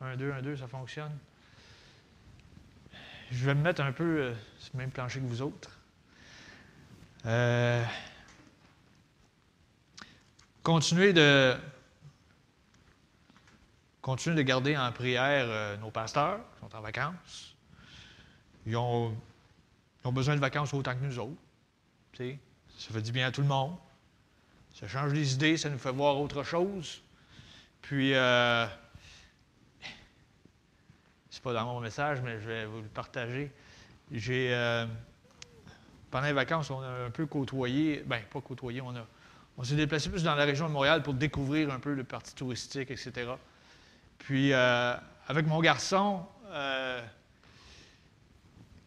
1, 2, 1, 2, ça fonctionne. Je vais me mettre un peu euh, sur le même plancher que vous autres. Euh, continuez de continuez de garder en prière euh, nos pasteurs qui sont en vacances. Ils ont, ils ont besoin de vacances autant que nous autres. Ça fait du bien à tout le monde. Ça change les idées, ça nous fait voir autre chose. Puis, euh, c'est pas dans mon message, mais je vais vous le partager. J'ai, euh, pendant les vacances, on a un peu côtoyé, ben pas côtoyé, on, a, on s'est déplacé plus dans la région de Montréal pour découvrir un peu le parti touristique, etc. Puis, euh, avec mon garçon, euh,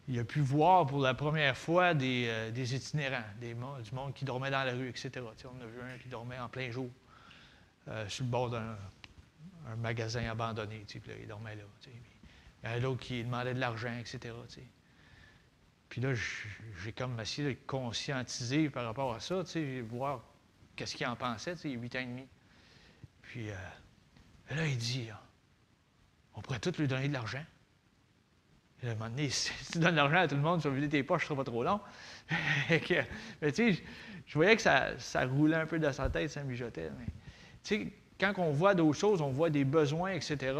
il a pu voir pour la première fois des, des itinérants, des, du monde qui dormait dans la rue, etc. On a vu un qui dormait en plein jour, sur le bord d'un un magasin abandonné. tu sais, il dormait là. Il y en a qui demandaient de l'argent, etc. Puis là, j'ai comme essayé de conscientiser par rapport à ça, voir qu'est-ce qu'il en pensait, tu sais, 8 ans et demi. Puis euh, là, il dit, ah, on pourrait tous lui donner de l'argent. Et à un moment donné, si tu donnes de l'argent à tout le monde, tu vas vider tes poches, ce sera pas trop long. Mais tu sais, je- voyais que ça, ça roulait un peu dans sa tête, ça mijotait. Tu sais, quand on voit d'autres choses, on voit des besoins, etc.,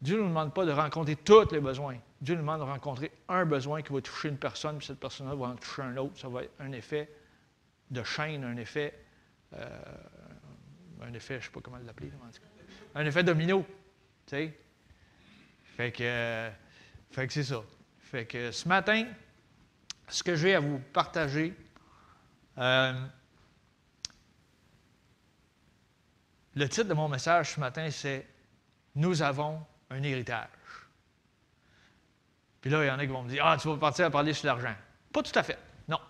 Dieu ne nous demande pas de rencontrer tous les besoins. Dieu nous demande de rencontrer un besoin qui va toucher une personne, puis cette personne-là va en toucher un autre. Ça va être un effet de chaîne, un effet, euh, un effet, je ne sais pas comment l'appeler, un effet domino. Tu sais? Fait que, que c'est ça. Fait que ce matin, ce que j'ai à vous partager, euh, le titre de mon message ce matin, c'est Nous avons un héritage. Puis là, il y en a qui vont me dire Ah, tu vas partir à parler sur l'argent. Pas tout à fait. Non.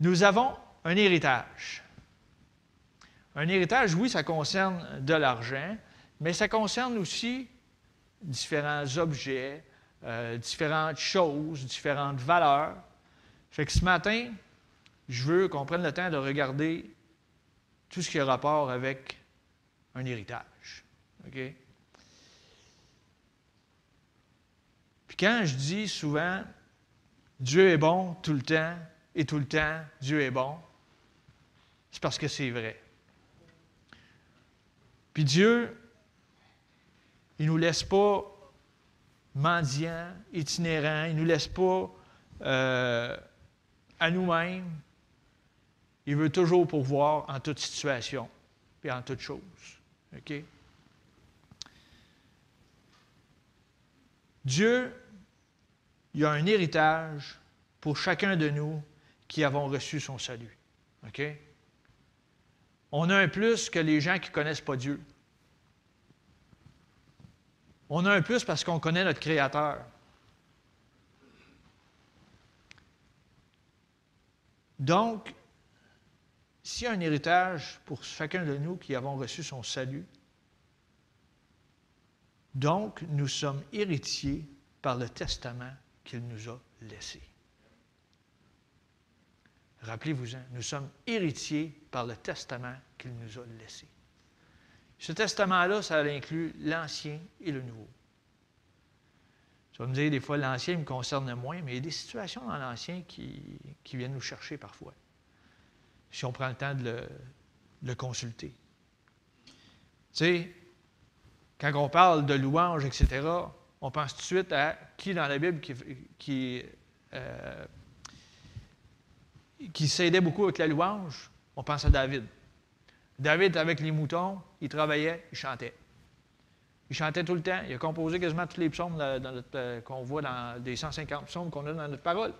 Nous avons un héritage. Un héritage, oui, ça concerne de l'argent, mais ça concerne aussi différents objets, euh, différentes choses, différentes valeurs. Fait que ce matin, je veux qu'on prenne le temps de regarder tout ce qui a rapport avec un héritage. OK? Quand je dis souvent Dieu est bon tout le temps et tout le temps Dieu est bon, c'est parce que c'est vrai. Puis Dieu, il ne nous laisse pas mendiants, itinérants, il ne nous laisse pas euh, à nous-mêmes. Il veut toujours pourvoir en toute situation et en toute chose. Dieu, il a un héritage pour chacun de nous qui avons reçu son salut. OK? On a un plus que les gens qui ne connaissent pas Dieu. On a un plus parce qu'on connaît notre Créateur. Donc, s'il y a un héritage pour chacun de nous qui avons reçu son salut, donc nous sommes héritiers par le testament qu'il nous a laissé. Rappelez-vous-en, nous sommes héritiers par le testament qu'il nous a laissé. Ce testament-là, ça inclut l'Ancien et le Nouveau. Tu vas me dire, des fois, l'Ancien me concerne moins, mais il y a des situations dans l'Ancien qui, viennent nous chercher parfois, si on prend le temps de le, de le consulter. Tu sais, quand on parle de louange, etc., on pense tout de suite à qui dans la Bible euh, qui s'aidait beaucoup avec la louange. On pense à David. David, avec les moutons, il travaillait, il chantait. Il chantait tout le temps. Il a composé quasiment tous les psaumes euh, qu'on voit dans des 150 psaumes qu'on a dans notre parole.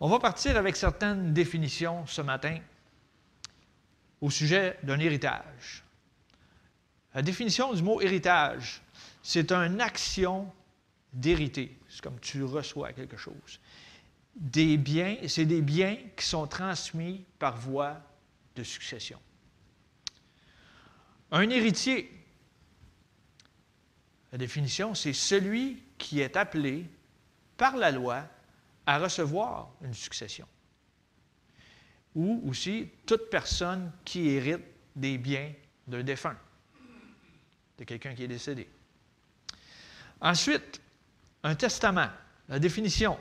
On va partir avec certaines définitions ce matin au sujet d'un héritage. La définition du mot héritage, c'est une action d'hériter. C'est comme tu reçois quelque chose. Des biens, c'est des biens qui sont transmis par voie de succession. Un héritier, la définition, c'est celui qui est appelé par la loi à recevoir une succession. Ou aussi toute personne qui hérite des biens d'un défunt, de quelqu'un qui est décédé. Ensuite, un testament, la définition,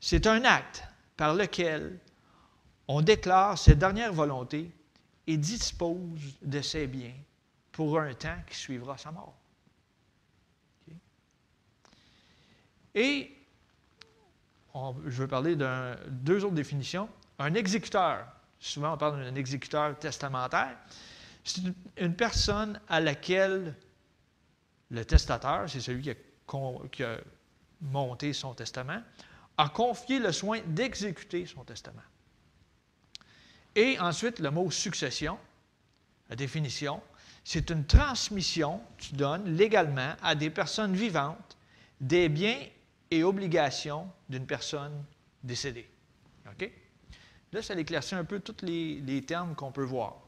c'est un acte par lequel on déclare ses dernières volontés et dispose de ses biens pour un temps qui suivra sa mort. Et je veux parler de deux autres définitions. Un exécuteur, souvent on parle d'un exécuteur testamentaire, c'est une personne à laquelle le testateur, c'est celui qui a, monté son testament, a confié le soin d'exécuter son testament. Et ensuite, le mot succession, la définition, c'est une transmission que tu donnes légalement à des personnes vivantes des biens et obligations d'une personne décédée. OK? Là, ça éclaircit un peu tous les termes qu'on peut voir.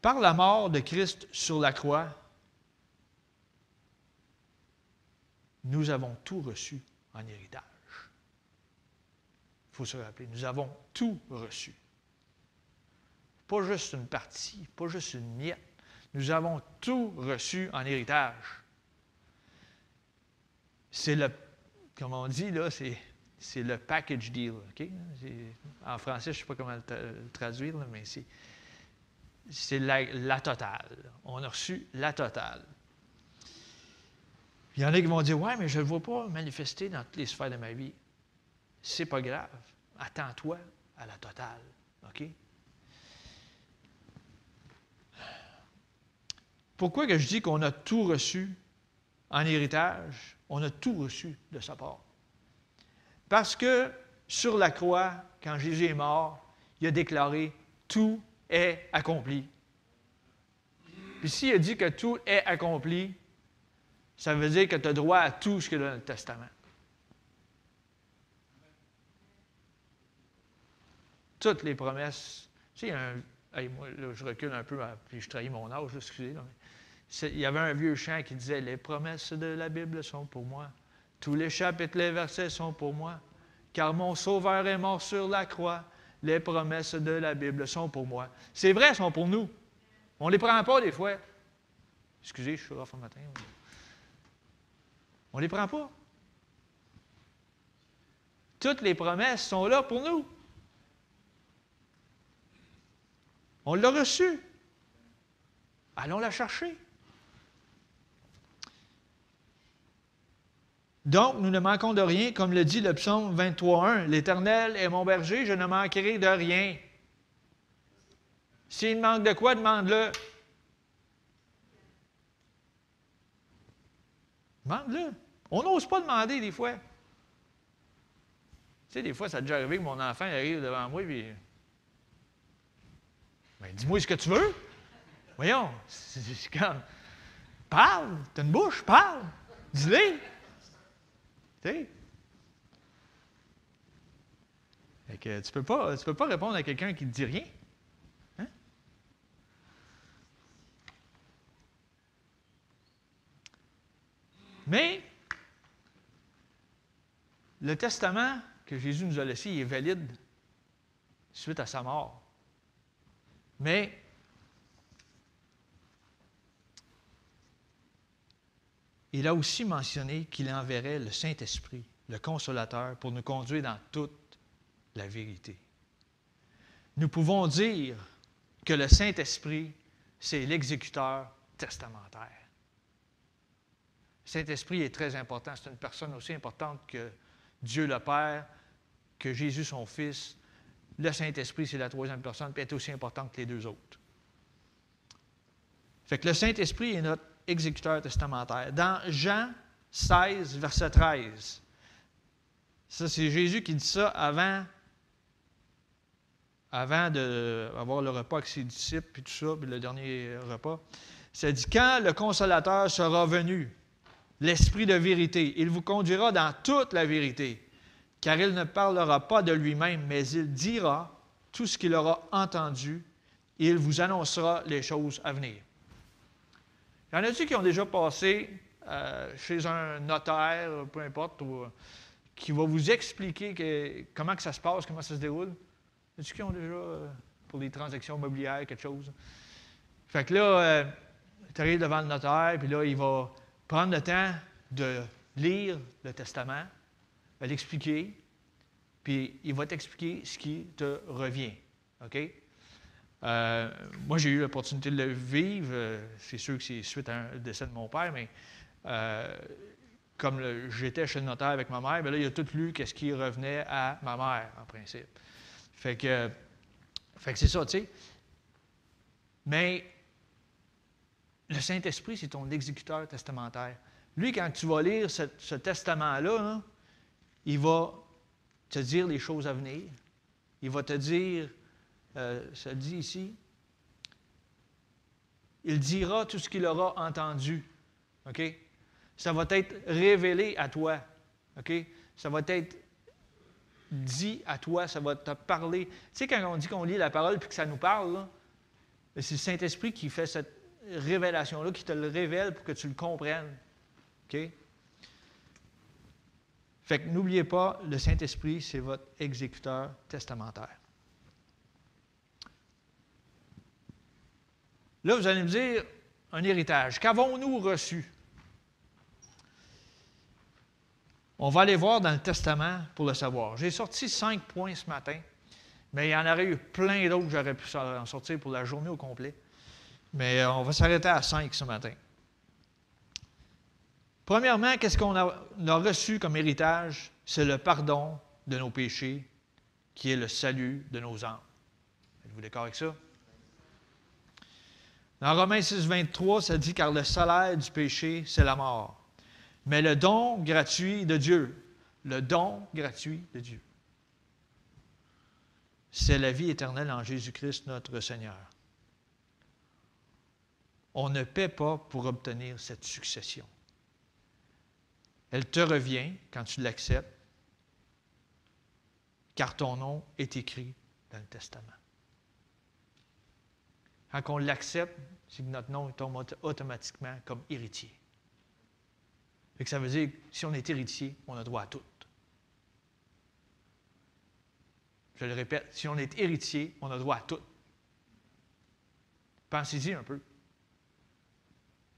Par la mort de Christ sur la croix, nous avons tout reçu en héritage. Il faut se rappeler, nous avons tout reçu. Pas juste une partie, pas juste une miette. Nous avons tout reçu en héritage. C'est le, comme dit, là, c'est, c'est le package deal. En français, je ne sais pas comment le, traduire, mais c'est, c'est la, totale. On a reçu la totale. Il y en a qui vont dire Ouais, mais je ne le vois pas manifester dans toutes les sphères de ma vie. C'est pas grave. Attends-toi à la totale. Pourquoi que je dis qu'on a tout reçu en héritage? On a tout reçu de sa part. Parce que sur la croix, quand Jésus est mort, il a déclaré Tout est accompli. Puis s'il dit que tout est accompli, ça veut dire que tu as droit à tout ce qu'il y dans le Testament. Toutes les promesses. Tu sais, un, moi, je recule un peu, puis je trahis mon âge, excusez. il y avait un vieux chant qui disait Les promesses de la Bible sont pour moi. Tous les chapitres, les versets sont pour moi. Car mon Sauveur est mort sur la croix. Les promesses de la Bible sont pour moi. C'est vrai, elles sont pour nous. On ne les prend pas des fois. Excusez, je suis off le matin. On ne les prend pas. Toutes les promesses sont là pour nous. On l'a reçu. Allons la chercher. Donc, nous ne manquons de rien, comme le dit le psaume 23.1. L'Éternel est mon berger, je ne manquerai de rien. S'il manque de quoi, demande-le. Demande-le. On n'ose pas demander des fois. Tu sais, des fois, ça a déjà arrivé que mon enfant arrive devant moi et ben, dis-moi ce que tu veux. Voyons, c'est comme. Parle, t'as une bouche, parle. Dis-le. Tu sais? tu ne peux, pas, peux pas répondre à quelqu'un qui ne dit rien. Hein? Mais le testament que Jésus nous a laissé est valide suite à sa mort. Mais il a aussi mentionné qu'il enverrait le Saint-Esprit, le consolateur, pour nous conduire dans toute la vérité. Nous pouvons dire que le Saint-Esprit, c'est l'exécuteur testamentaire. Le Saint-Esprit est très important. C'est une personne aussi importante que Dieu le Père, que Jésus son Fils. Le Saint-Esprit, c'est la troisième personne, puis est aussi importante que les deux autres. Fait que le Saint-Esprit est notre exécuteur testamentaire. Dans Jean 16, verset 13, ça c'est Jésus qui dit ça avant, avant d'avoir le repas avec ses disciples, puis tout ça, puis le dernier repas. Ça dit, quand le consolateur sera venu, l'Esprit de vérité. Il vous conduira dans toute la vérité, car il ne parlera pas de lui-même, mais il dira tout ce qu'il aura entendu et il vous annoncera les choses à venir. Il y en a-t-il qui ont déjà passé chez un notaire, peu importe, qui va vous expliquer comment ça se passe, comment ça se déroule. Est-ce qu'ils ont déjà, pour les transactions immobilières, quelque chose? Fait que là, euh, tu arrives devant le notaire, puis là, il va prendre le temps de lire le testament, va l'expliquer, puis il va t'expliquer ce qui te revient. OK? Euh, moi, j'ai eu l'opportunité de le vivre. C'est sûr que c'est suite à un décès de mon père, mais comme j'étais chez le notaire avec ma mère, bien là, il a tout lu qu'est-ce qui revenait à ma mère, en principe. Fait que, fait que c'est ça, tu sais. Mais le Saint-Esprit, c'est ton exécuteur testamentaire. Lui, quand tu vas lire ce, testament-là, il va te dire les choses à venir. Il va te dire, euh, ça dit ici, il dira tout ce qu'il aura entendu. Ça va être révélé à toi. Ça va être dit à toi, ça va te parler. Tu sais, quand on dit qu'on lit la parole puis que ça nous parle, c'est le Saint-Esprit qui fait cette révélation-là, qui te le révèle pour que tu le comprennes. OK? Fait que n'oubliez pas, le Saint-Esprit, c'est votre exécuteur testamentaire. Là, vous allez me dire, un héritage. Qu'avons-nous reçu? On va aller voir dans le Testament pour le savoir. J'ai sorti cinq points ce matin, mais il y en aurait eu plein d'autres que j'aurais pu en sortir pour la journée au complet. Mais euh, on va s'arrêter à cinq ce matin. Premièrement, qu'est-ce qu'on a, reçu comme héritage? C'est le pardon de nos péchés, qui est le salut de nos âmes. Êtes-vous d'accord avec ça? Dans Romains 6, 23, ça dit Car le salaire du péché, c'est la mort. Mais le don gratuit de Dieu, le don gratuit de Dieu, c'est la vie éternelle en Jésus-Christ notre Seigneur. On ne paie pas pour obtenir cette succession. Elle te revient quand tu l'acceptes, car ton nom est écrit dans le Testament. Quand on l'accepte, c'est que notre nom tombe automatiquement comme héritier ça veut dire que si on est héritier, on a droit à tout. Je le répète, si on est héritier, on a droit à tout. Pensez-y un peu.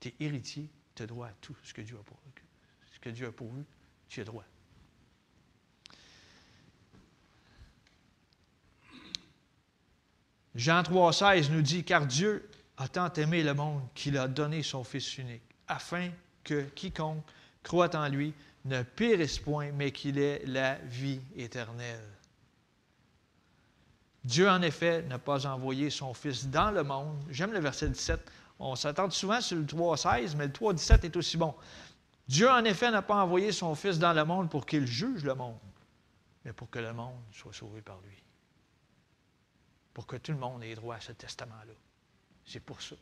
Tu es héritier, tu as droit à tout ce que Dieu a pourvu. Ce que Dieu a pourvu, tu as droit. Jean 3,16 nous dit Car Dieu a tant aimé le monde qu'il a donné son Fils unique, afin que quiconque croit en lui, ne périsse point, mais qu'il ait la vie éternelle. Dieu, en effet, n'a pas envoyé son Fils dans le monde. J'aime le verset 17. On s'attend souvent sur le 3.16, mais le 3.17 est aussi bon. Dieu, en effet, n'a pas envoyé son Fils dans le monde pour qu'il juge le monde, mais pour que le monde soit sauvé par lui. Pour que tout le monde ait droit à ce testament-là. C'est pour ça.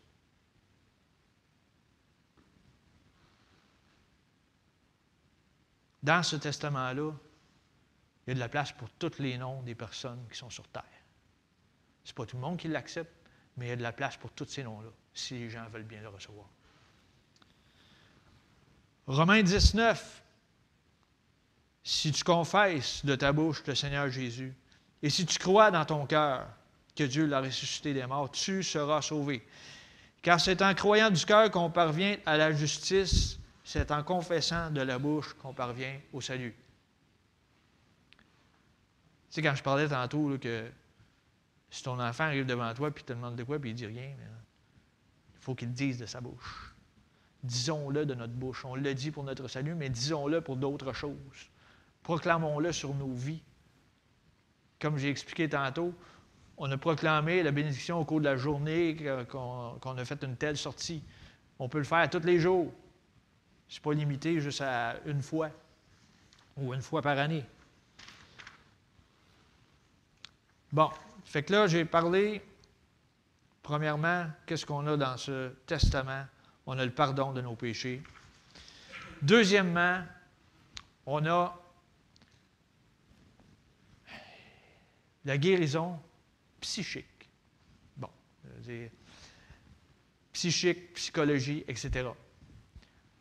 Dans ce testament-là, il y a de la place pour tous les noms des personnes qui sont sur Terre. Ce n'est pas tout le monde qui l'accepte, mais il y a de la place pour tous ces noms-là, si les gens veulent bien le recevoir. Romains 19. Si tu confesses de ta bouche le Seigneur Jésus, et si tu crois dans ton cœur que Dieu l'a ressuscité des morts, tu seras sauvé. Car c'est en croyant du cœur qu'on parvient à la justice c'est en confessant de la bouche qu'on parvient au salut. Tu sais, quand je parlais tantôt que si ton enfant arrive devant toi et te demande de quoi puis il dit rien, il faut qu'il dise de sa bouche. Disons-le de notre bouche. On le dit pour notre salut, mais disons-le pour d'autres choses. Proclamons-le sur nos vies. Comme j'ai expliqué tantôt, on a proclamé la bénédiction au cours de la journée qu'on a fait une telle sortie. On peut le faire tous les jours. Ce n'est pas limité juste à une fois ou une fois par année. Bon, fait que là, j'ai parlé, premièrement, qu'est-ce qu'on a dans ce testament? On a le pardon de nos péchés. Deuxièmement, on a la guérison psychique. Bon, psychique, psychologie, etc.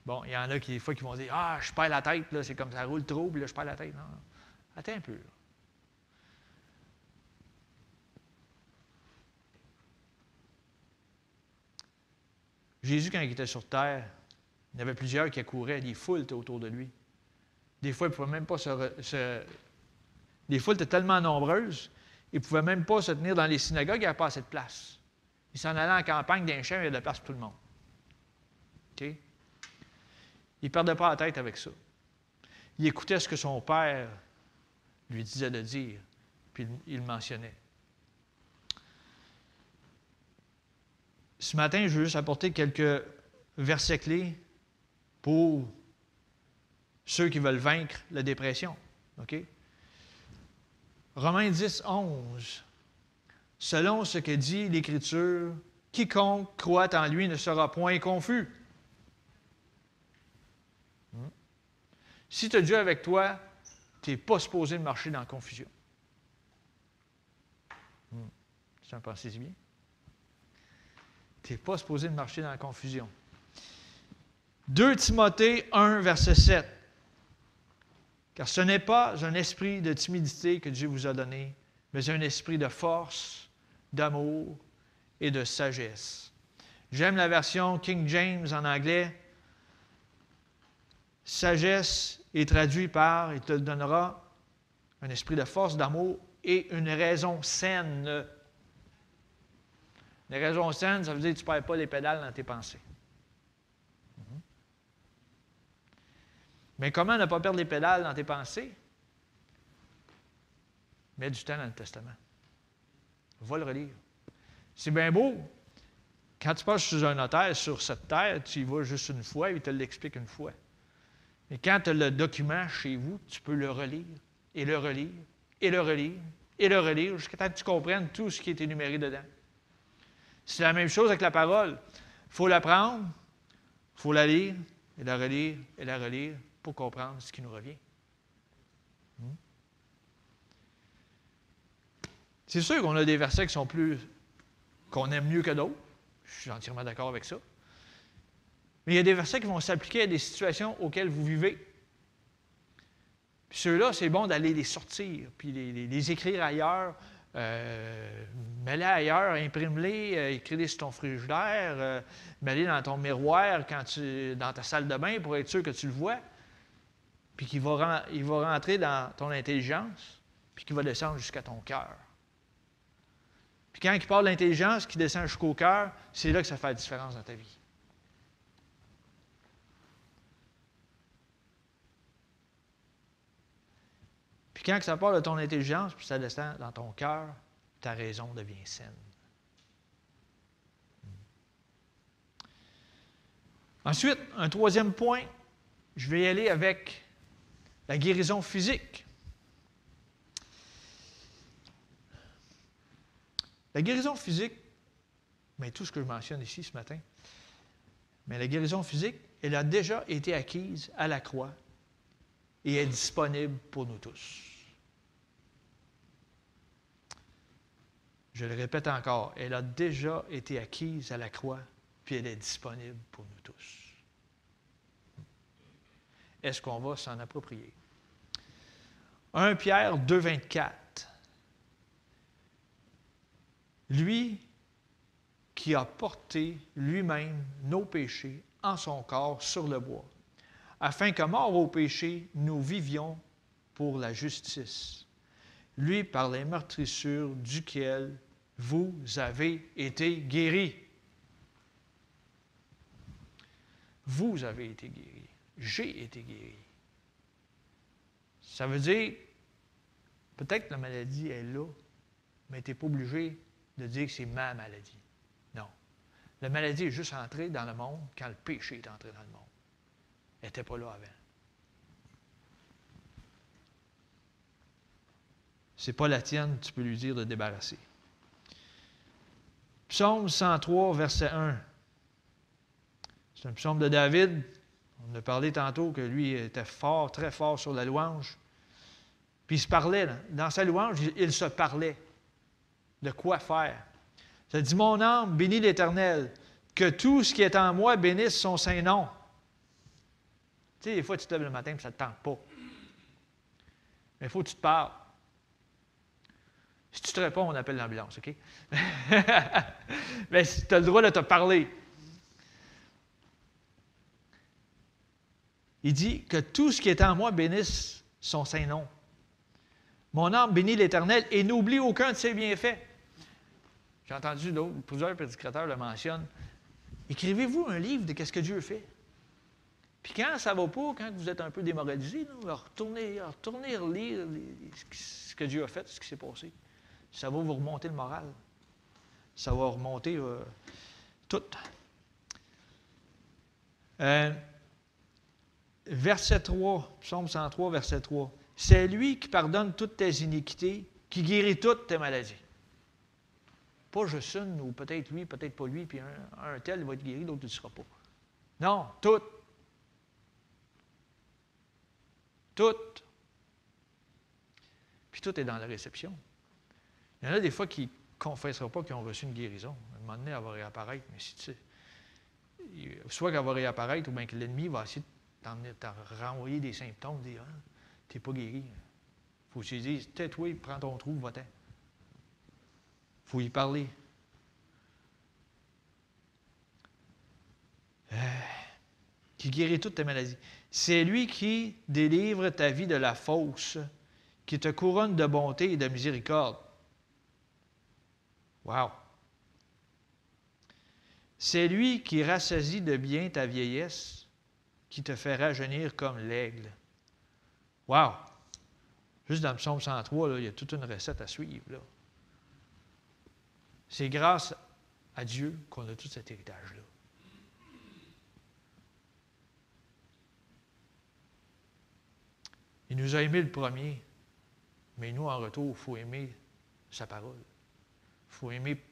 Bon, il y en a qui, des fois, qui vont dire Ah, je perds la tête, là, c'est comme ça roule trop, puis là, je perds la tête. Non, non. Attends un peu. Jésus, quand il était sur terre, il y avait plusieurs qui accouraient, des foules autour de lui. Des fois, il ne pouvait même pas se, Les foules étaient tellement nombreuses, il ne pouvait même pas se tenir dans les synagogues, il n'y avait pas assez de place. Il s'en allait en campagne d'un champ, il y avait de la place pour tout le monde. OK? Il ne perdait pas la tête avec ça. Il écoutait ce que son père lui disait de dire, puis il le mentionnait. Ce matin, je veux juste apporter quelques versets clés pour ceux qui veulent vaincre la dépression. OK? Romains 10, 11. Selon ce que dit l'Écriture, quiconque croit en lui ne sera point confus. Hmm? Si tu as Dieu avec toi, tu n'es pas supposé marcher dans la confusion. Hmm. Tu en penses bien? Tu n'es pas supposé marcher dans la confusion. 2 Timothée 1, verset 7. Car ce n'est pas un esprit de timidité que Dieu vous a donné, mais un esprit de force, d'amour et de sagesse. J'aime la version King James en anglais. Sagesse est traduit par il te donnera un esprit de force, d'amour et une raison saine les raisons saines, ça veut dire que tu ne perds pas les pédales dans tes pensées. Mais comment ne pas perdre les pédales dans tes pensées? Mets du temps dans le Testament. Va le relire. C'est bien beau. Quand tu passes sur un notaire sur cette terre, tu y vas juste une fois et il te l'explique une fois. Mais quand tu as le document chez vous, tu peux le relire et le relire et le relire et le relire jusqu'à temps que tu comprennes tout ce qui est énuméré dedans. C'est la même chose avec la parole. Il faut la prendre, il faut la lire, et la relire, et la relire pour comprendre ce qui nous revient. Hmm? C'est sûr qu'on a des versets qui sont plus. qu'on aime mieux que d'autres. Je suis entièrement d'accord avec ça. Mais il y a des versets qui vont s'appliquer à des situations auxquelles vous vivez. Puis ceux-là, c'est bon d'aller les sortir, puis les écrire ailleurs, euh, mets-les ailleurs, imprime-les, euh, écris-les sur ton frigidaire, euh, mets-les dans ton miroir quand tu, dans ta salle de bain pour être sûr que tu le vois, puis qu'il va, il va rentrer dans ton intelligence, puis qu'il va descendre jusqu'à ton cœur. Puis quand il parle d'intelligence qui descend jusqu'au cœur, c'est là que ça fait la différence dans ta vie. Puis quand ça parle de ton intelligence, puis ça descend dans ton cœur, ta raison devient saine. Ensuite, un troisième point, je vais y aller avec la guérison physique. La guérison physique, mais tout ce que je mentionne ici ce matin, mais la guérison physique, elle a déjà été acquise à la croix et est disponible pour nous tous. Je le répète encore, elle a déjà été acquise à la croix, puis elle est disponible pour nous tous. Est-ce qu'on va s'en approprier? 1 Pierre 2, 24. Lui qui a porté lui-même nos péchés en son corps sur le bois, afin que, mort au péché, nous vivions pour la justice. Lui, par les meurtrissures duquel vous avez été guéri. Vous avez été guéri. J'ai été guéri. Ça veut dire, peut-être que la maladie est là, mais tu n'es pas obligé de dire que c'est ma maladie. Non. La maladie est juste entrée dans le monde quand le péché est entré dans le monde. Elle n'était pas là avant. Ce n'est pas la tienne, tu peux lui dire de débarrasser. Psaume 103, verset 1. C'est un psaume de David. On a parlé tantôt que lui était fort, très fort sur la louange. Puis il se parlait, dans sa louange, il se parlait de quoi faire. Ça dit Mon âme bénit l'Éternel, que tout ce qui est en moi bénisse son saint nom. Tu sais, des fois, tu te lèves le matin et ça ne te tente pas. Mais il faut que tu te parles. Si tu te réponds, on appelle l'ambulance, OK? Mais tu as le droit de te parler. Il dit que tout ce qui est en moi bénisse son Saint-Nom. Mon âme bénit l'Éternel et n'oublie aucun de ses bienfaits. J'ai entendu plusieurs prédicateurs le mentionnent. Écrivez-vous un livre de qu'est-ce que Dieu fait? Puis quand ça ne va pas, quand vous êtes un peu démoralisé, retournez, retournez lire ce que Dieu a fait, ce qui s'est passé. Ça va vous remonter le moral. Ça va remonter euh, tout. Euh, verset 3, psaume 103, verset 3. C'est lui qui pardonne toutes tes iniquités, qui guérit toutes tes maladies. Pas juste une, ou peut-être lui, peut-être pas lui, puis un, tel va être guéri, l'autre ne sera pas. Non, toutes. Toutes. Puis tout est dans la réception. Il y en a des fois qui ne confesseront pas qu'ils ont reçu une guérison. À un moment donné, elle va réapparaître, mais si tu sais, soit qu'elle va réapparaître, ou bien que l'ennemi va essayer de t'en renvoyer des symptômes, dire ah, tu n'es pas guéri. Il faut que tais-toi, prends ton trou, va-t'en. Il faut y parler. Euh, qui guérit toutes tes maladies. C'est lui qui délivre ta vie de la fausse, qui te couronne de bonté et de miséricorde. Wow! C'est lui qui rassasie de bien ta vieillesse, qui te fait rajeunir comme l'aigle. Wow! Juste dans le psaume 103, il y a toute une recette à suivre. C'est grâce à Dieu qu'on a tout cet héritage-là. Il nous a aimé le premier, mais nous, en retour, il faut aimer sa parole. Il faut aimer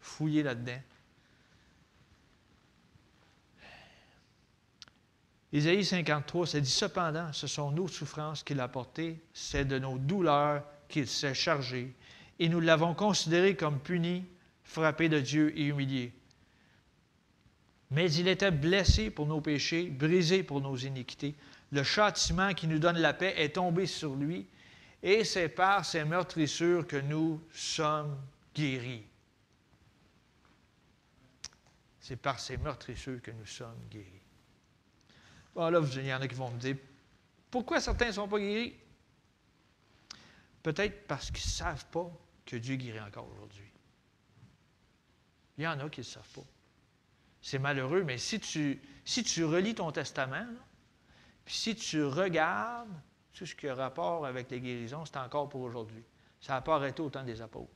fouiller là-dedans. Isaïe 53, ça dit Cependant, ce sont nos souffrances qu'il a portées, c'est de nos douleurs qu'il s'est chargé, et nous l'avons considéré comme puni, frappé de Dieu et humilié. Mais il était blessé pour nos péchés, brisé pour nos iniquités. Le châtiment qui nous donne la paix est tombé sur lui, et c'est par ses meurtrissures que nous sommes guéris. C'est par ses meurtrissures que nous sommes guéris. Bon, là, il y en a qui vont me dire pourquoi certains ne sont pas guéris? Peut-être parce qu'ils ne savent pas que Dieu guérit encore aujourd'hui. Il y en a qui ne le savent pas. C'est malheureux, mais si tu, si tu relis ton testament, puis si tu regardes tout ce qui a rapport avec les guérisons, c'est encore pour aujourd'hui. Ça n'a pas arrêté au temps des apôtres.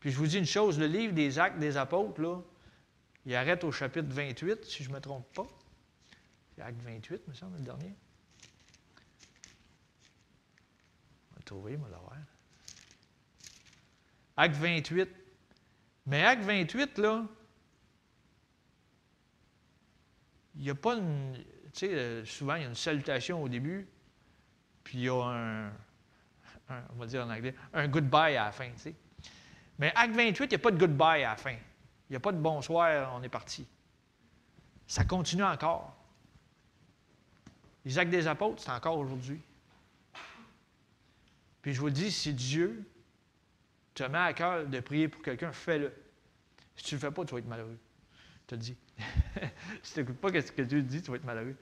Puis je vous dis une chose, le livre des actes des apôtres, là, il arrête au chapitre 28, si je ne me trompe pas. C'est acte 28, me semble, le dernier. On va trouver, on va l'avoir. Acte 28. Mais acte 28, là, il n'y a pas une. Tu sais, euh, souvent, il y a une salutation au début, puis il y a un, on va dire en anglais, un goodbye à la fin, tu sais. Mais acte 28, il n'y a pas de goodbye à la fin. Il n'y a pas de bonsoir, on est parti. Ça continue encore. Actes des apôtres, c'est encore aujourd'hui. Puis je vous dis, si Dieu te met à cœur de prier pour quelqu'un, fais-le. Si tu ne le fais pas, tu vas être malheureux. Je te le dis. si tu n'écoutes pas ce que Dieu dit, tu vas être malheureux.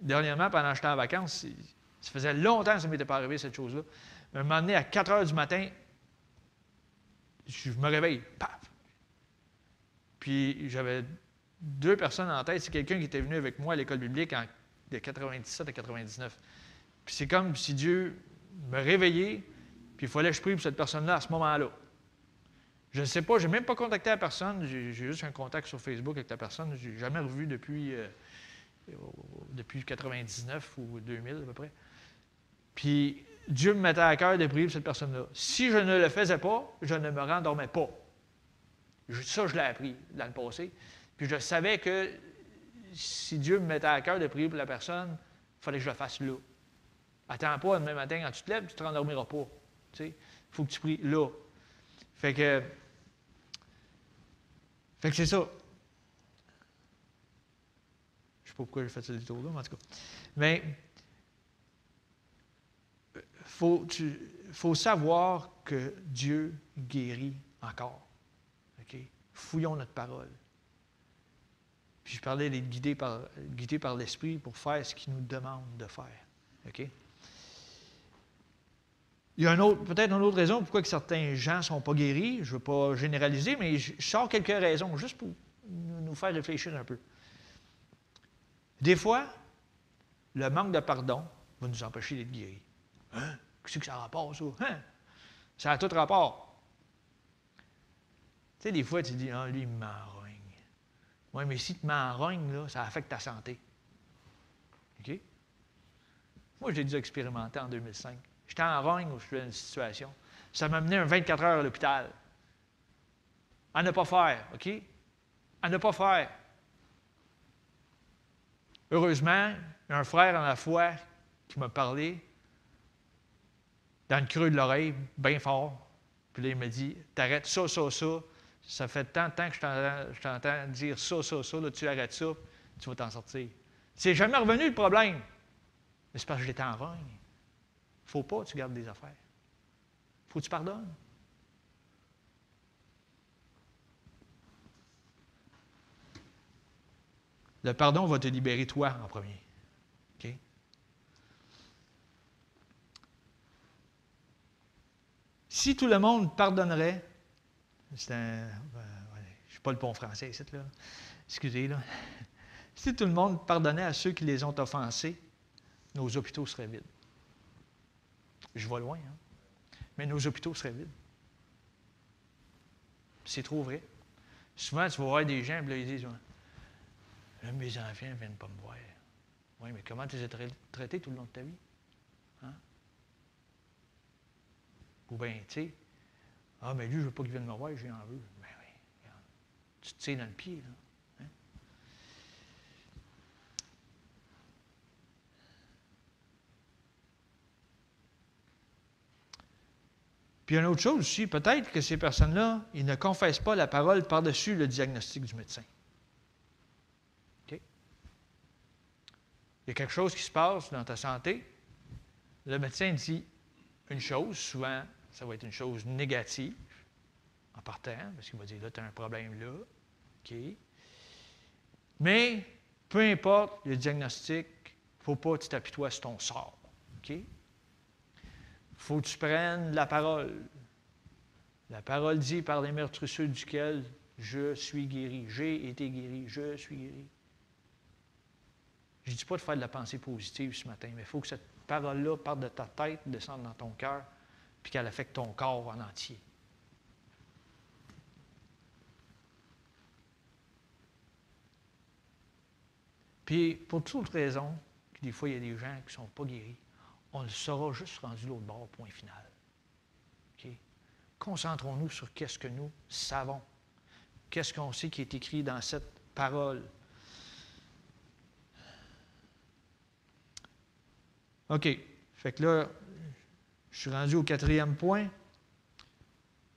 Dernièrement, pendant que j'étais en vacances, ça faisait longtemps que ça ne m'était pas arrivé, cette chose-là. Un moment donné, à 4 heures du matin, je me réveille, paf! Puis j'avais deux personnes en tête. C'est quelqu'un qui était venu avec moi à l'école biblique en de 97 à 99. Puis c'est comme si Dieu me réveillait, puis il fallait que je prie pour cette personne-là à ce moment-là. Je ne sais pas, je n'ai même pas contacté la personne, j'ai juste un contact sur Facebook avec la personne, je n'ai jamais revu depuis, euh, depuis 99 ou 2000 à peu près. Puis Dieu me mettait à cœur de prier pour cette personne-là. Si je ne le faisais pas, je ne me rendormais pas. Ça, je l'ai appris dans le passé. Puis je savais que si Dieu me mettait à cœur de prier pour la personne, il fallait que je le fasse là. Attends pas même matin quand tu te lèves, tu ne te rendormiras pas. Il faut que tu pries là. Fait que, fait que c'est ça. sais pas pourquoi j'ai fait ce détour-là, mais en tout cas. Mais faut, faut savoir que Dieu guérit encore. OK? Fouillons notre parole. Je parlais d'être guidé par, l'Esprit pour faire ce qu'il nous demande de faire. Il y a peut-être une autre raison pourquoi que certains gens ne sont pas guéris. Je ne veux pas généraliser, mais je sors quelques raisons, juste pour nous faire réfléchir un peu. Des fois, le manque de pardon va nous empêcher d'être guéris. Hein? Qu'est-ce que ça a rapport, ça? Hein? Ça a tout rapport. Tu sais, des fois, tu dis, ah, lui, il m'enrogne. Oui, mais si tu m'enrognes, là, ça affecte ta santé. OK? Moi, j'ai dû expérimenter en 2005. J'étais en rogne où je suis dans une situation. Ça m'a mené un 24 heures à l'hôpital. À ne pas faire, OK? À ne pas faire. Heureusement, il y a un frère en la foi qui m'a parlé dans le creux de l'oreille, bien fort. Puis là, il m'a dit T'arrêtes ça, ça, ça. Ça fait tant de temps que je t'entends dire ça, ça, ça. Là, tu arrêtes ça, tu vas t'en sortir. C'est jamais revenu le problème. Mais c'est parce que j'étais en rogne. Faut pas que tu gardes des affaires. Faut que tu pardonnes. Le pardon va te libérer toi en premier. Si tout le monde pardonnerait, c'est un. Ben, je ne suis pas le bon français ici, là. Excusez, là. Si tout le monde pardonnait à ceux qui les ont offensés, nos hôpitaux seraient vides. Je vais loin, hein? Mais nos hôpitaux seraient vides. C'est trop vrai. Souvent, tu vas voir des gens, et ils disent Mes enfants ne viennent pas me voir. Oui, mais comment tu les as traités tout le long de ta vie? Hein? Ou bien, tu sais, ah, mais lui, je ne veux pas qu'il vienne me voir, j'ai en veux. Ben oui, tu te tires dans le pied, là. Hein? Puis une autre chose aussi, peut-être que ces personnes-là, ils ne confessent pas la parole par-dessus le diagnostic du médecin. Il y a quelque chose qui se passe dans ta santé. Le médecin dit une chose, souvent ça va être une chose négative en partant, parce qu'il va dire là, tu as un problème là. OK. Mais peu importe le diagnostic, il ne faut pas que tu t'apitoies sur ton sort. OK? Il faut que tu prennes la parole. La parole dit par les meurtrissures duquel je suis guéri. J'ai été guéri. Je suis guéri. Je ne dis pas de faire de la pensée positive ce matin, mais il faut que cette parole-là parte de ta tête, descende dans ton cœur, puis qu'elle affecte ton corps en entier. Puis, pour toute autre raison, des fois, il y a des gens qui ne sont pas guéris, on le saura juste rendu l'autre bord, point final. Concentrons-nous sur qu'est-ce que nous savons. Qu'est-ce qu'on sait qui est écrit dans cette parole? OK. Fait que là, je suis rendu au quatrième point.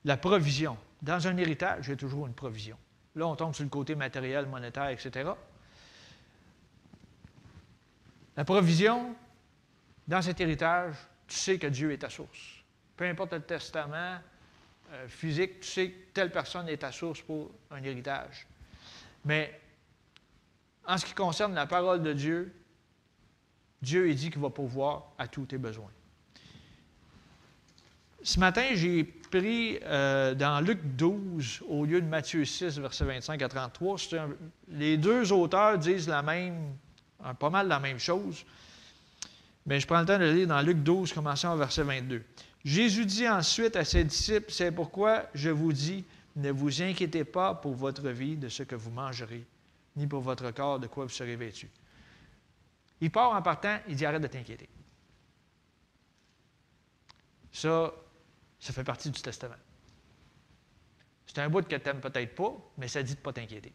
La provision. Dans un héritage, a toujours une provision. Là, on tombe sur le côté matériel, monétaire, etc. La provision, dans cet héritage, tu sais que Dieu est ta source. Peu importe le testament euh, physique, tu sais que telle personne est ta source pour un héritage. Mais en ce qui concerne la parole de Dieu, Dieu dit qu'il va pouvoir à tous tes besoins. Ce matin, j'ai pris euh, dans Luc 12 au lieu de Matthieu 6, versets 25 à 33. les deux auteurs disent la même, pas mal la même chose. Mais je prends le temps de lire dans Luc 12, commençant au verset 22. Jésus dit ensuite à ses disciples, c'est pourquoi je vous dis, ne vous inquiétez pas pour votre vie de ce que vous mangerez, ni pour votre corps de quoi vous serez vêtu. Il part en partant, il dit arrête de t'inquiéter. Ça, ça fait partie du testament. C'est un bout que tu peut-être pas, mais ça dit de ne pas t'inquiéter.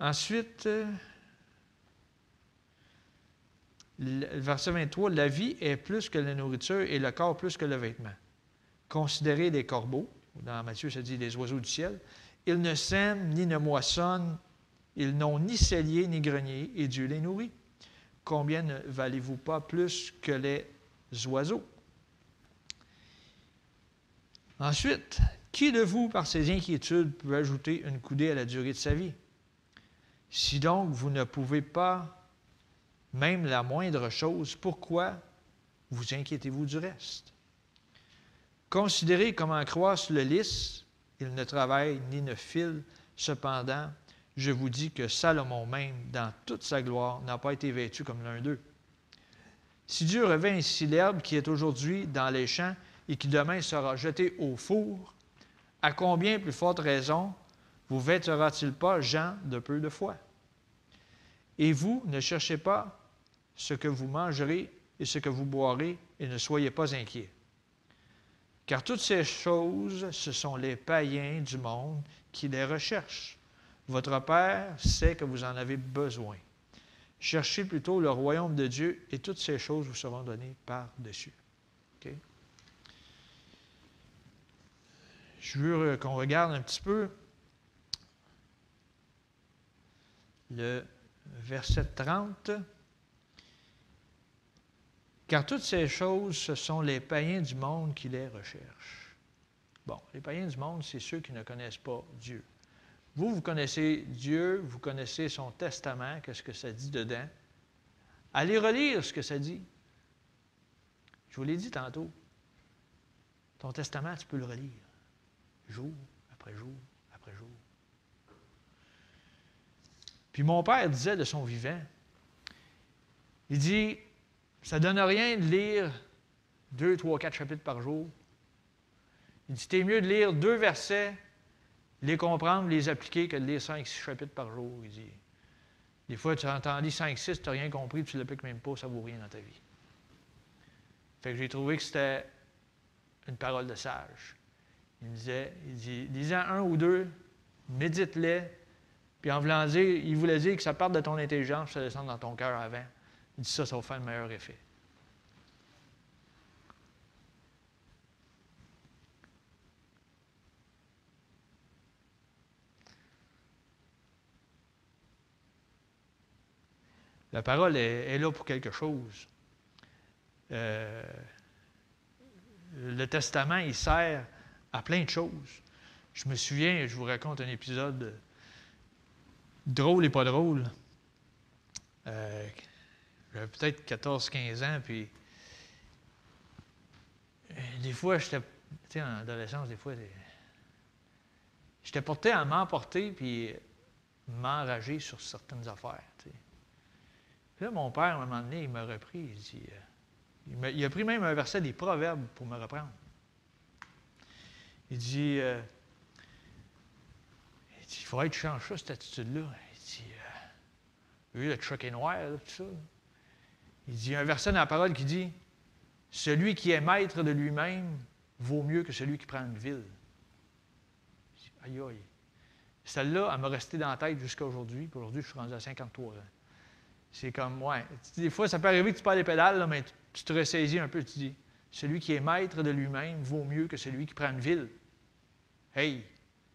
Ensuite, le verset 23, la vie est plus que la nourriture et le corps plus que le vêtement. Considérez les corbeaux, Dans Matthieu, ça dit les oiseaux du ciel. Ils ne sèment ni ne moissonnent, ils n'ont ni cellier ni grenier, et Dieu les nourrit. Combien ne valez-vous pas plus que les oiseaux? Ensuite, qui de vous, par ses inquiétudes, peut ajouter une coudée à la durée de sa vie? Si donc vous ne pouvez pas même la moindre chose, pourquoi vous inquiétez-vous du reste? Considérez comment croissent le lys, il ne travaille ni ne file, cependant, je vous dis que Salomon même, dans toute sa gloire, n'a pas été vêtu comme l'un d'eux. Si Dieu revint ainsi l'herbe qui est aujourd'hui dans les champs et qui demain sera jetée au four, à combien plus forte raison vous vêtera-t-il pas, Jean, de peu de foi? Et vous, ne cherchez pas ce que vous mangerez et ce que vous boirez, et ne soyez pas inquiets. Car toutes ces choses, ce sont les païens du monde qui les recherchent. Votre Père sait que vous en avez besoin. Cherchez plutôt le royaume de Dieu et toutes ces choses vous seront données par-dessus. Je veux qu'on regarde un petit peu le verset 30. Car toutes ces choses, ce sont les païens du monde qui les recherchent. Bon, les païens du monde, c'est ceux qui ne connaissent pas Dieu. Vous, vous connaissez Dieu, vous connaissez son testament, qu'est-ce que ça dit dedans. Allez relire ce que ça dit. Je vous l'ai dit tantôt. Ton testament, tu peux le relire. Jour après jour après jour. Puis mon père disait de son vivant, il dit, ça ne donne rien de lire deux, trois, quatre chapitres par jour. Il dit, c'est mieux de lire deux versets, les comprendre, les appliquer, que de lire cinq, six chapitres par jour. Il dit, des fois, tu entends lire cinq, six, tu n'as rien compris, tu ne l'appliques même pas, ça ne vaut rien dans ta vie. Fait que j'ai trouvé que c'était une parole de sage. Il me disait, il dit, lisez un ou deux, médite-les, puis en voulant dire, il voulait dire que ça parte de ton intelligence, ça descend dans ton cœur avant. Il dit ça, ça va faire le meilleur effet. La parole est, là pour quelque chose. Euh, le testament, il sert à plein de choses. Je me souviens, je vous raconte un épisode drôle et pas drôle. Euh, j'avais peut-être 14-15 ans, puis euh, des fois, j'étais, tu sais, en adolescence, des fois, j'étais porté à m'emporter, puis m'enrager sur certaines affaires. Puis là, mon père, à un moment donné, il m'a repris, il dit, euh, il, a pris même un verset des Proverbes pour me reprendre. Il dit, euh, il dit, faudrait que tu changes ça, cette attitude-là. Il dit, oui, le truc est noir, tout ça. Il dit, il y a un verset dans la parole qui dit Celui qui est maître de lui-même vaut mieux que celui qui prend une ville. Aïe, aïe. Celle-là, elle m'a resté dans la tête jusqu'à aujourd'hui. Aujourd'hui, je suis rendu à 53 ans. C'est comme, ouais. Des fois, ça peut arriver que tu perds les pédales, mais tu te ressaisis un peu. Tu dis Celui qui est maître de lui-même vaut mieux que celui qui prend une ville. Hey,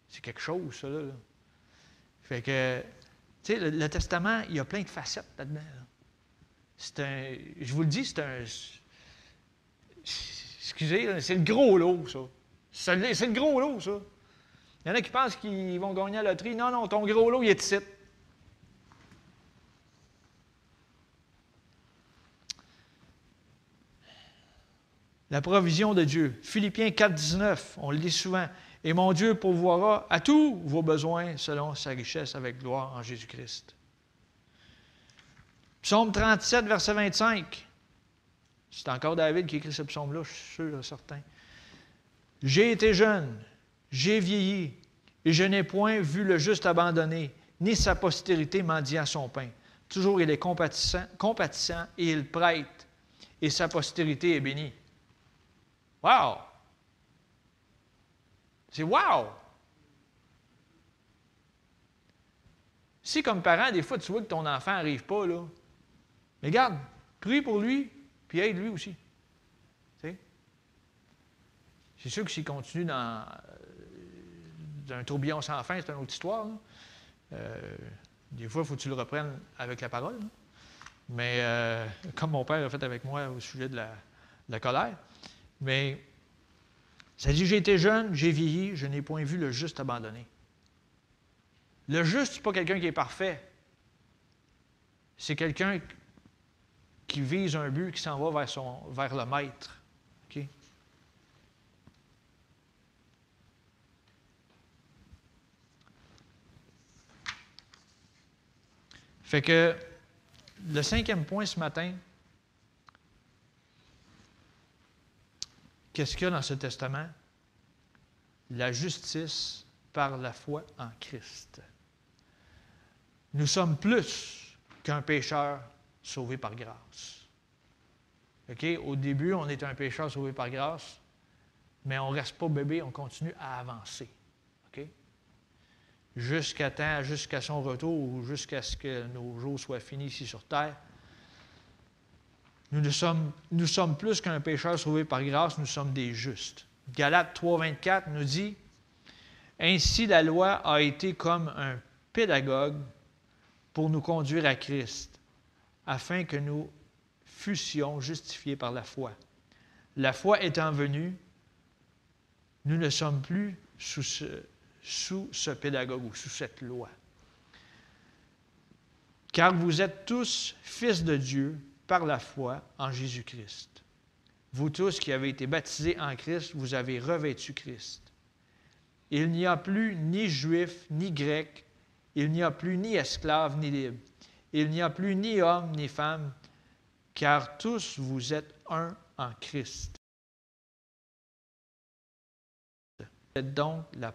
c'est quelque chose, ça, là. Fait que, tu sais, le, Testament, il y a plein de facettes là-dedans. C'est un. Je vous le dis, c'est un. Excusez, c'est le gros lot, ça. C'est le gros lot, ça. Il y en a qui pensent qu'ils vont gagner à la loterie. Non, non, ton gros lot, il est ici. La provision de Dieu. Philippiens 4, 19, on le lit souvent. Et mon Dieu pourvoira à tous vos besoins selon sa richesse avec gloire en Jésus-Christ. Psaume 37, verset 25. C'est encore David qui écrit ce psaume-là, je suis sûr certain. J'ai été jeune, j'ai vieilli, et je n'ai point vu le juste abandonné, ni sa postérité mendiant son pain. Toujours il est compatissant, compatissant et il prête, et sa postérité est bénie. Wow! C'est wow! Si, comme parent, des fois, tu vois que ton enfant n'arrive pas, là, mais garde, prie pour lui, puis aide lui aussi. C'est sûr que s'il continue dans, c'est un tourbillon sans fin, c'est une autre histoire. Euh, des fois, il faut que tu le reprennes avec la parole. Mais euh, comme mon père a fait avec moi au sujet de la, colère. Mais ça dit J'ai été jeune, j'ai vieilli, je n'ai point vu le juste abandonné. Le juste, ce n'est pas quelqu'un qui est parfait. C'est quelqu'un qui vise un but, qui s'en va vers, son, vers le maître. Fait que le cinquième point ce matin, qu'est-ce qu'il y a dans ce testament? La justice par la foi en Christ. Nous sommes plus qu'un pécheur sauvé par grâce. Au début, on est un pécheur sauvé par grâce, mais on ne reste pas bébé, on continue à avancer jusqu'à temps, jusqu'à son retour ou jusqu'à ce que nos jours soient finis ici sur terre. Nous, nous sommes plus qu'un pécheur sauvé par grâce, nous sommes des justes. Galates 3.24 nous dit, Ainsi la loi a été comme un pédagogue pour nous conduire à Christ, afin que nous fussions justifiés par la foi. La foi étant venue, nous ne sommes plus sous ce pédagogue ou sous cette loi. Car vous êtes tous fils de Dieu par la foi en Jésus-Christ. Vous tous qui avez été baptisés en Christ, vous avez revêtu Christ. Il n'y a plus ni juif ni grec, il n'y a plus ni esclave ni libre, il n'y a plus ni homme ni femme, car tous vous êtes un en Christ. Vous êtes donc la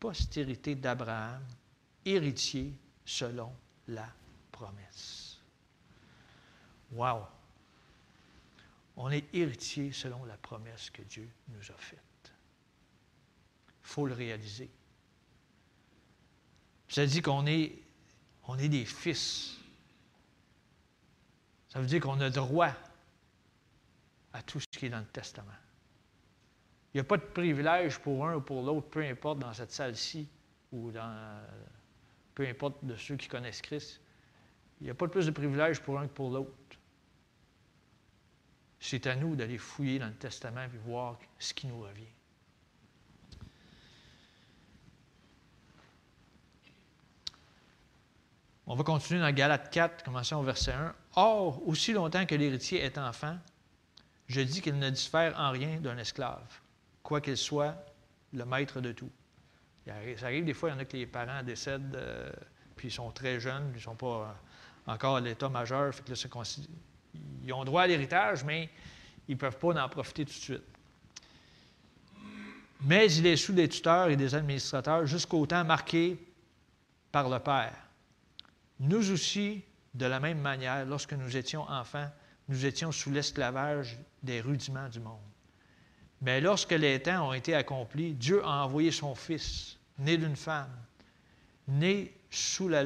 postérité d'Abraham, héritier selon la promesse. Wow! On est héritier selon la promesse que Dieu nous a faite. Il faut le réaliser. Ça dit qu'on est, on est des fils. Ça veut dire qu'on a droit à tout ce qui est dans le Testament. Il n'y a pas de privilège pour un ou pour l'autre, peu importe dans cette salle-ci ou dans. peu importe de ceux qui connaissent Christ. Il n'y a pas de plus de privilège pour un que pour l'autre. C'est à nous d'aller fouiller dans le Testament et voir ce qui nous revient. On va continuer dans Galates 4, commençons au verset 1. Or, aussi longtemps que l'héritier est enfant, je dis qu'il ne diffère en rien d'un esclave quoi qu'il soit le maître de tout. Ça arrive des fois, il y en a que les parents décèdent, euh, puis ils sont très jeunes, ils ne sont pas euh, encore à l'état majeur, fait que ils ont droit à l'héritage, mais ils ne peuvent pas en profiter tout de suite. Mais il est sous des tuteurs et des administrateurs jusqu'au temps marqué par le Père. Nous aussi, de la même manière, lorsque nous étions enfants, nous étions sous l'esclavage des rudiments du monde. Mais lorsque les temps ont été accomplis, Dieu a envoyé son Fils, né d'une femme, né sous la,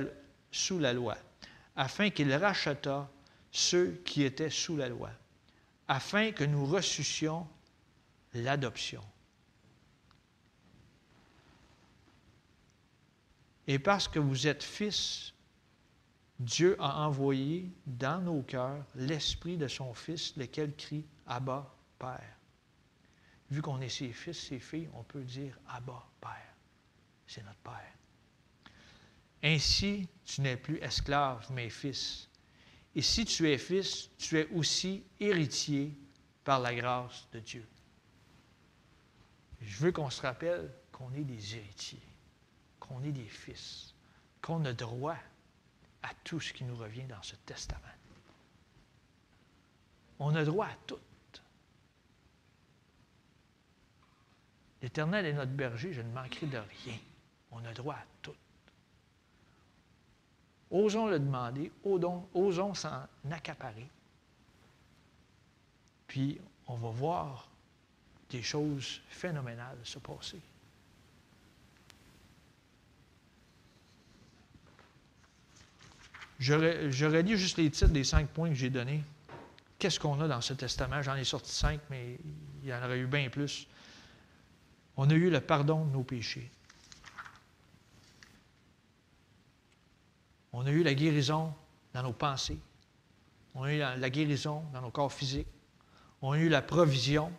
sous la loi, afin qu'il rachetât ceux qui étaient sous la loi, afin que nous reçussions l'adoption. Et parce que vous êtes fils, Dieu a envoyé dans nos cœurs l'esprit de son Fils, lequel crie Abba, Père. Vu qu'on est ses fils, ses filles, on peut dire Abba, Père. C'est notre Père. Ainsi, tu n'es plus esclave, mais fils. Et si tu es fils, tu es aussi héritier par la grâce de Dieu. Je veux qu'on se rappelle qu'on est des héritiers, qu'on est des fils, qu'on a droit à tout ce qui nous revient dans ce testament. On a droit à tout. L'Éternel est notre berger, je ne manquerai de rien. On a droit à tout. Osons le demander, osons s'en accaparer. Puis on va voir des choses phénoménales se passer. Je relis juste les titres des cinq points que j'ai donnés. Qu'est-ce qu'on a dans ce testament? J'en ai sorti cinq, mais il y en aurait eu bien plus on a eu le pardon de nos péchés. On a eu la guérison dans nos pensées. On a eu la guérison dans nos corps physiques. On a eu la provision.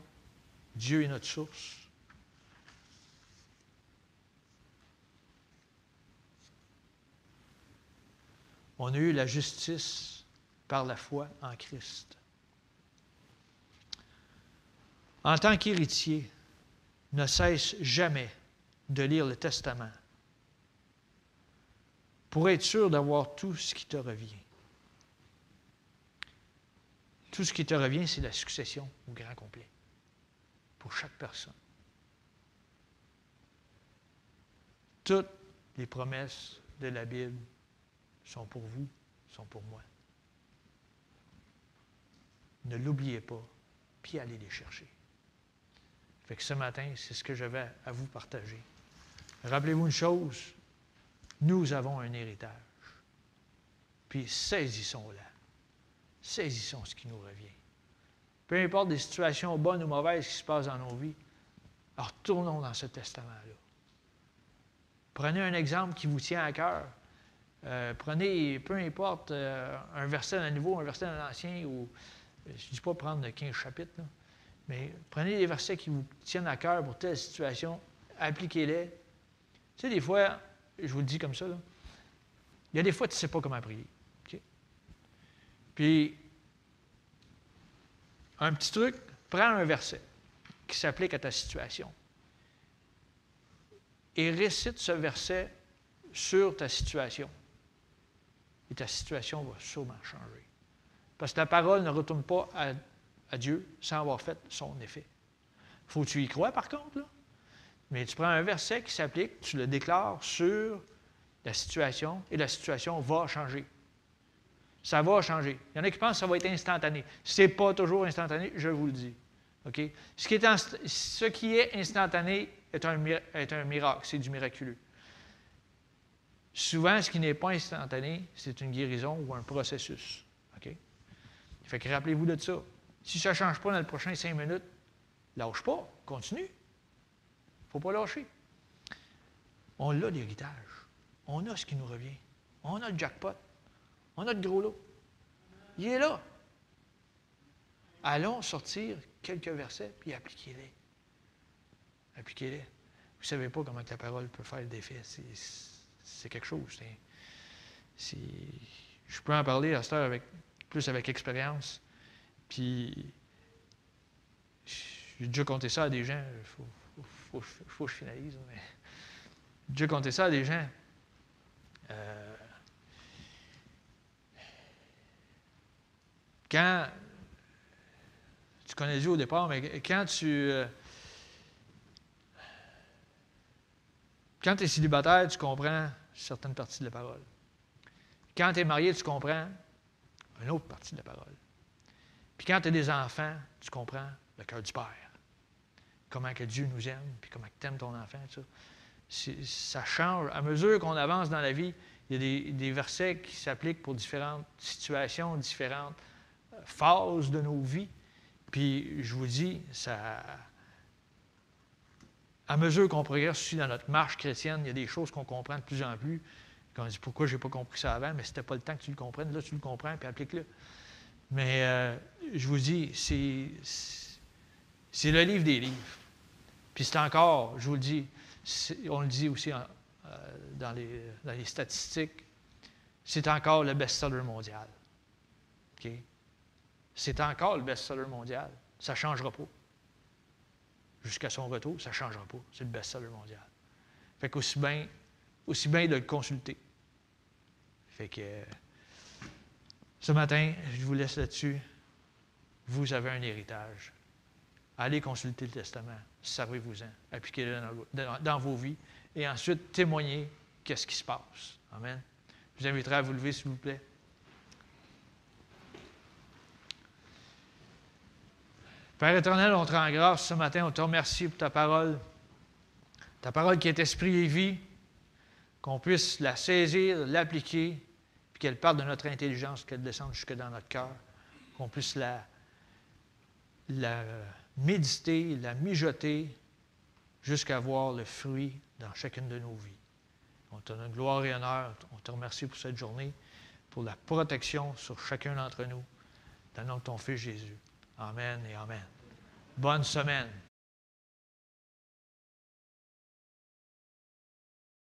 Dieu est notre source. On a eu la justice par la foi en Christ. En tant qu'héritier, ne cesse jamais de lire le Testament pour être sûr d'avoir tout ce qui te revient. Tout ce qui te revient, c'est la succession au grand complet, pour chaque personne. Toutes les promesses de la Bible sont pour vous, sont pour moi. Ne l'oubliez pas, puis allez les chercher. Ce matin, c'est ce que je vais à vous partager. Rappelez-vous une chose, nous avons un héritage. Puis saisissons-la. Saisissons ce qui nous revient. Peu importe des situations bonnes ou mauvaises qui se passent dans nos vies, retournons dans ce testament-là. Prenez un exemple qui vous tient à cœur. Euh, prenez, peu importe, euh, un verset d'un nouveau, un verset d'un ancien, ou je ne dis pas prendre 15 chapitres, mais prenez des versets qui vous tiennent à cœur pour telle situation, appliquez-les. Tu sais, des fois, je vous le dis comme ça, il y a des fois, tu ne sais pas comment prier. Puis, un petit truc, prends un verset qui s'applique à ta situation et récite ce verset sur ta situation. Et ta situation va sûrement changer. Parce que ta parole ne retourne pas à, Dieu sans avoir fait son effet. faut tu y crois, par contre. Là. Mais tu prends un verset qui s'applique, tu le déclares sur la situation et la situation va changer. Ça va changer. Il y en a qui pensent que ça va être instantané. Ce n'est pas toujours instantané, je vous le dis. Ce, qui est, instantané est un, est un miracle, c'est du miraculeux. Souvent, ce qui n'est pas instantané, c'est une guérison ou un processus. OK? Fait que rappelez-vous de ça. Si ça ne change pas dans les prochaines cinq minutes, lâche pas, continue. Ne faut pas lâcher. On a l'héritage. On a ce qui nous revient. On a le jackpot. On a le gros lot. Il est là. Allons sortir quelques versets puis appliquez-les. Appliquez-les. Vous ne savez pas comment la parole peut faire des faits c'est quelque chose. je peux en parler à cette heure avec, plus avec expérience. Puis, j'ai déjà compté ça à des gens. Faut, que je finalise. Mais déjà compté ça à des gens. Euh, quand tu connais Dieu au départ, mais quand tu. Euh, Quand tu es célibataire, tu comprends certaines parties de la parole. Quand tu es marié, tu comprends une autre partie de la parole. Puis quand tu as des enfants, tu comprends le cœur du Père. Comment que Dieu nous aime, puis comment tu aimes ton enfant, ça. Ça change. À mesure qu'on avance dans la vie, il y a des, versets qui s'appliquent pour différentes situations, différentes euh, phases de nos vies. Puis je vous dis, ça, à mesure qu'on progresse aussi dans notre marche chrétienne, il y a des choses qu'on comprend de plus en plus. Qu'on dit pourquoi je n'ai pas compris ça avant, mais ce n'était pas le temps que tu le comprennes. Là, tu le comprends, puis applique-le. Mais euh, je vous dis, c'est le livre des livres. Puis c'est encore, je vous le dis, on le dit aussi euh, dans, les, dans, les, statistiques, c'est encore le best-seller mondial. C'est encore le best-seller mondial. Ça ne changera pas jusqu'à son retour, ça ne changera pas. C'est le best-seller mondial. Fait qu'aussi bien, aussi bien de le consulter. Fait que ce matin, je vous laisse là-dessus. Vous avez un héritage. Allez consulter le Testament, servez-vous-en, appliquez-le dans, vos vies et ensuite témoignez qu'est-ce qui se passe. Amen. Je vous inviterai à vous lever, s'il vous plaît. Père éternel, on te rend grâce ce matin, on te remercie pour ta parole, ta parole qui est esprit et vie, qu'on puisse la saisir, l'appliquer, puis qu'elle parte de notre intelligence, qu'elle descende jusque dans notre cœur, qu'on puisse la, la méditer, la mijoter, jusqu'à voir le fruit dans chacune de nos vies. On te donne gloire et honneur. On te remercie pour cette journée, pour la protection sur chacun d'entre nous. Dans le nom de ton Fils Jésus. Amen et Amen. Bonne semaine.